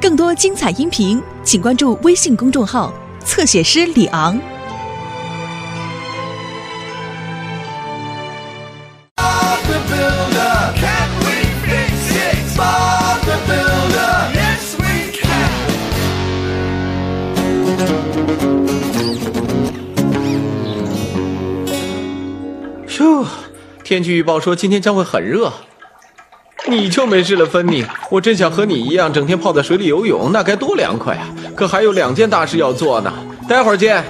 更多精彩音频请关注微信公众号，侧写师李昂。天气预报说今天将会很热。你就没事了，芬妮。我真想和你一样，整天泡在水里游泳，那该多凉快啊！可还有两件大事要做呢，待会儿见。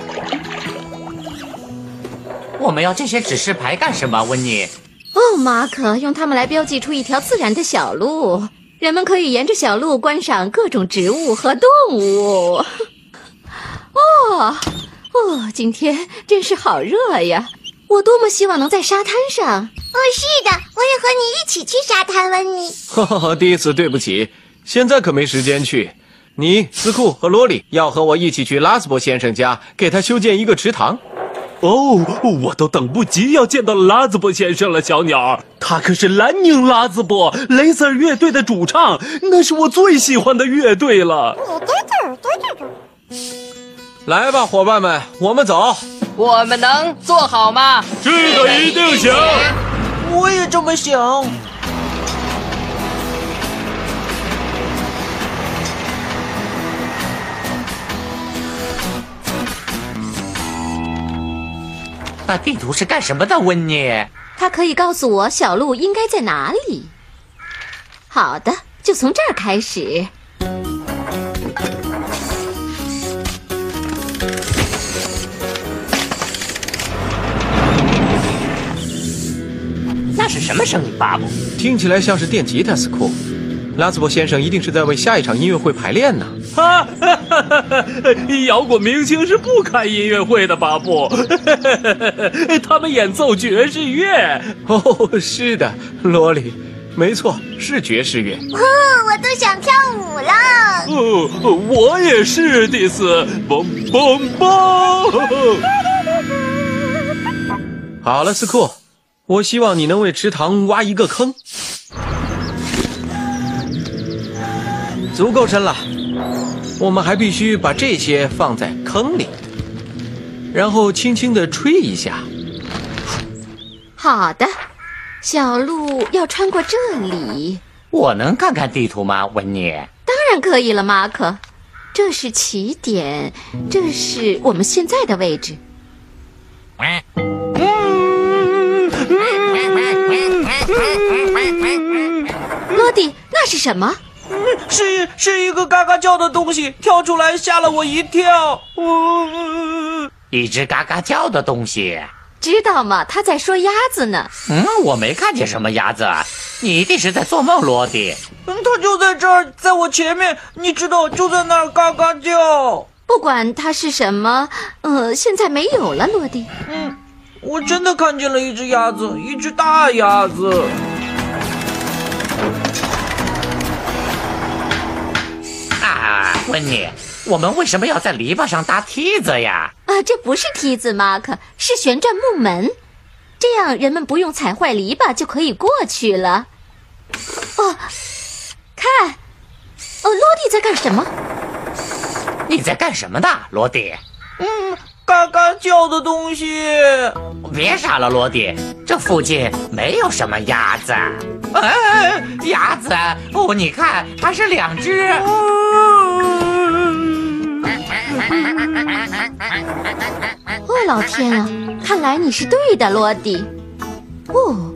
我们要这些指示牌干什么，温妮？哦，马可，用它们来标记出一条自然的小路，人们可以沿着小路观赏各种植物和动物。哦，哦，今天真是好热呀！我多么希望能在沙滩上。哦，是的，我也和你一起去沙滩，了你。哈哈哈，第一次对不起，现在可没时间去。你、斯库和罗里要和我一起去拉斯伯先生家，给他修建一个池塘。哦，我都等不及要见到拉兹伯先生了，小鸟。他可是兰宁拉兹伯雷瑟尔乐队的主唱，那是我最喜欢的乐队了。来吧，伙伴们，我们走。我们能做好吗？这个一定行。我也这么想。那地图是干什么的，温妮？它可以告诉我小路应该在哪里。好的，就从这儿开始。什么声音，巴布？听起来像是电吉他，斯库。拉斯伯先生一定是在为下一场音乐会排练呢。哈，摇滚明星是不开音乐会的，巴布。他们演奏爵士乐。哦，是的，罗里，没错，是爵士乐。哦，我都想跳舞了。哦，我也是，迪斯。嘣嘣嘣！好了，斯库，我希望你能为池塘挖一个坑，足够深了。我们还必须把这些放在坑里，然后轻轻地吹一下。好的，小路要穿过这里。我能看看地图吗，温妮？当然可以了，马可。这是起点，这是我们现在的位置。罗那是什么？是是一个嘎嘎叫的东西跳出来，吓了我一跳。哦，一只嘎嘎叫的东西。知道吗？他在说鸭子呢。嗯，我没看见什么鸭子。你一定是在做梦，罗迪。嗯，它就在这儿，在我前面，你知道，就在那儿嘎嘎叫。不管它是什么，呃，现在没有了，罗迪。嗯，我真的看见了一只鸭子，一只大鸭子。啊，温妮，我们为什么要在篱笆上搭梯子呀？啊，这不是梯子，马克，是旋转木门，这样人们不用踩坏篱笆就可以过去了。哦，看，哦，罗迪在干什么？你在干什么呢，罗迪？嗯，嘎嘎叫的东西。别傻了，罗迪，这附近没有什么鸭子。哎，鸭子哦，你看，它是两只。哦，老天啊！看来你是对的，罗迪。哦，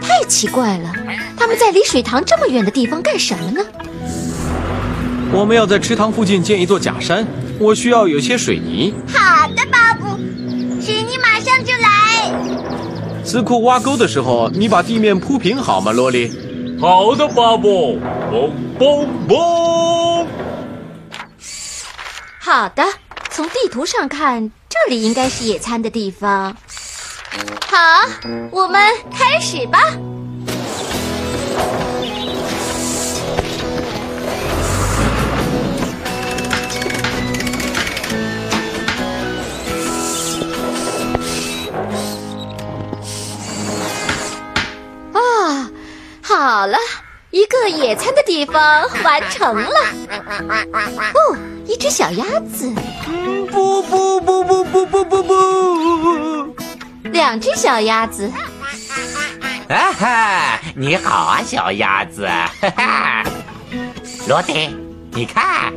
太奇怪了，他们在离水塘这么远的地方干什么呢？我们要在池塘附近建一座假山，我需要有些水泥。好的，巴布，水泥马上就来。斯库挖沟的时候，你把地面铺平好吗，罗莉？好的，巴布。嘣嘣嘣！好的，从地图上看，这里应该是野餐的地方。好，我们开始吧。啊，好了，一个野餐的地方完成了。哦，一只小鸭子，嗯，不不不不不不不不，两只小鸭子，啊哈，你好啊，小鸭子，哈哈。罗迪，你看，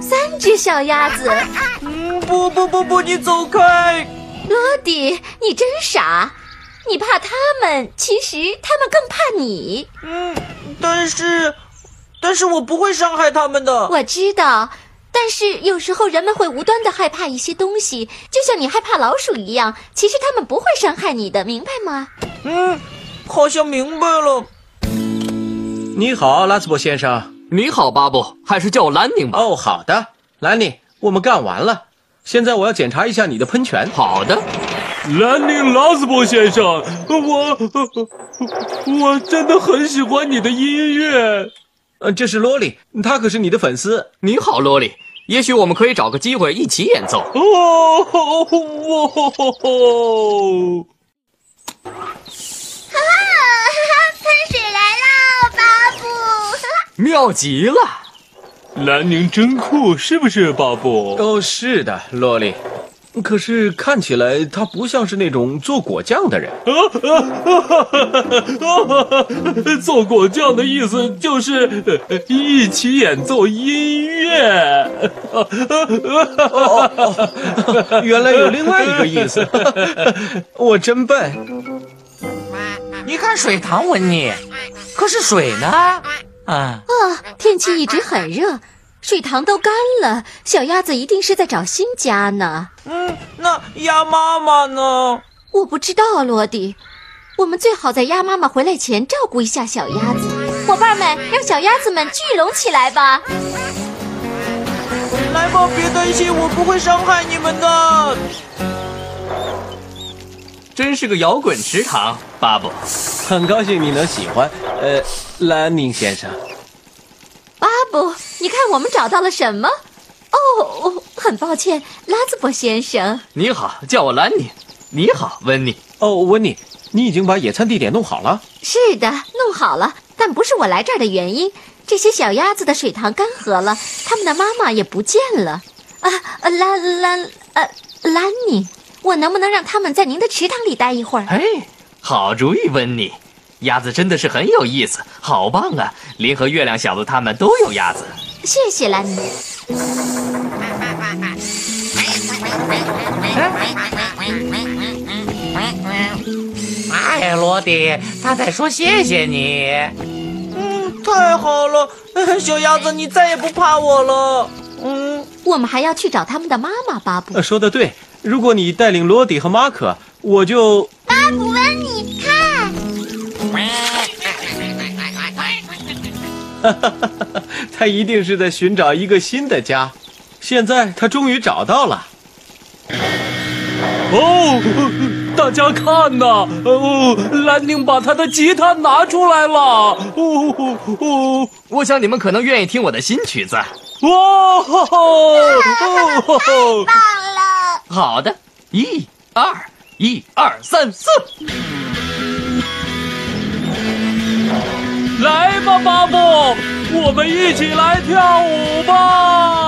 三只小鸭子。嗯，不不不不，你走开！罗迪，你真傻，你怕他们，其实他们更怕你。嗯，但是，但是我不会伤害他们的。我知道，但是有时候人们会无端的害怕一些东西，就像你害怕老鼠一样。其实他们不会伤害你的，明白吗？嗯，好像明白了。你好，拉斯伯先生。你好，巴布，还是叫我兰宁吧。哦，好的，兰宁，我们干完了。现在我要检查一下你的喷泉。好的，兰宁拉斯伯先生，我我真的很喜欢你的音乐。呃，这是罗莉，她可是你的粉丝。你好，罗莉，也许我们可以找个机会一起演奏。哦，吼吼吼吼！哈哈，喷水来了，巴布！妙极了，兰宁真酷，是不是，巴布？哦，是的，洛莉。可是看起来他不像是那种做果酱的人。做果酱的意思就是呃一起演奏音乐。哦哦，原来有另外一个意思。我真笨。你看水塘，温妮，可是水呢？啊，啊，天气一直很热，水塘都干了，小鸭子一定是在找新家呢。嗯，那鸭妈妈呢？我不知道，罗迪。我们最好在鸭妈妈回来前照顾一下小鸭子。伙伴们，让小鸭子们聚拢起来吧！来吧，别担心，我不会伤害你们的。真是个摇滚池塘，巴布。很高兴你能喜欢。呃，兰宁先生。巴布，你看我们找到了什么？哦，很抱歉，拉兹伯先生。你好，叫我兰尼。你好，温妮。哦，温妮，你已经把野餐地点弄好了？是的，弄好了，但不是我来这儿的原因。这些小鸭子的水塘干涸了，它们的妈妈也不见了。啊，呃兰兰呃兰尼，我能不能让它们在您的池塘里待一会儿？哎，好主意，温妮。鸭子真的是很有意思，好棒啊！林和月亮小子他们都有鸭子。谢谢兰妮。哎，罗迪，他在说谢谢你。嗯，太好了，小鸭子，你再也不怕我了。嗯，我们还要去找他们的妈妈巴布。呃，说的对。如果你带领罗迪和马可，我就……巴布温你，看，哈哈哈哈！他一定是在寻找一个新的家。现在他终于找到了。哦，大家看呐！哦，兰宁把他的吉他拿出来了。哦哦，我想你们可能愿意听我的新曲子。哇吼吼！棒了！好的，一二一二三四，来吧，巴布，我们一起来跳舞吧！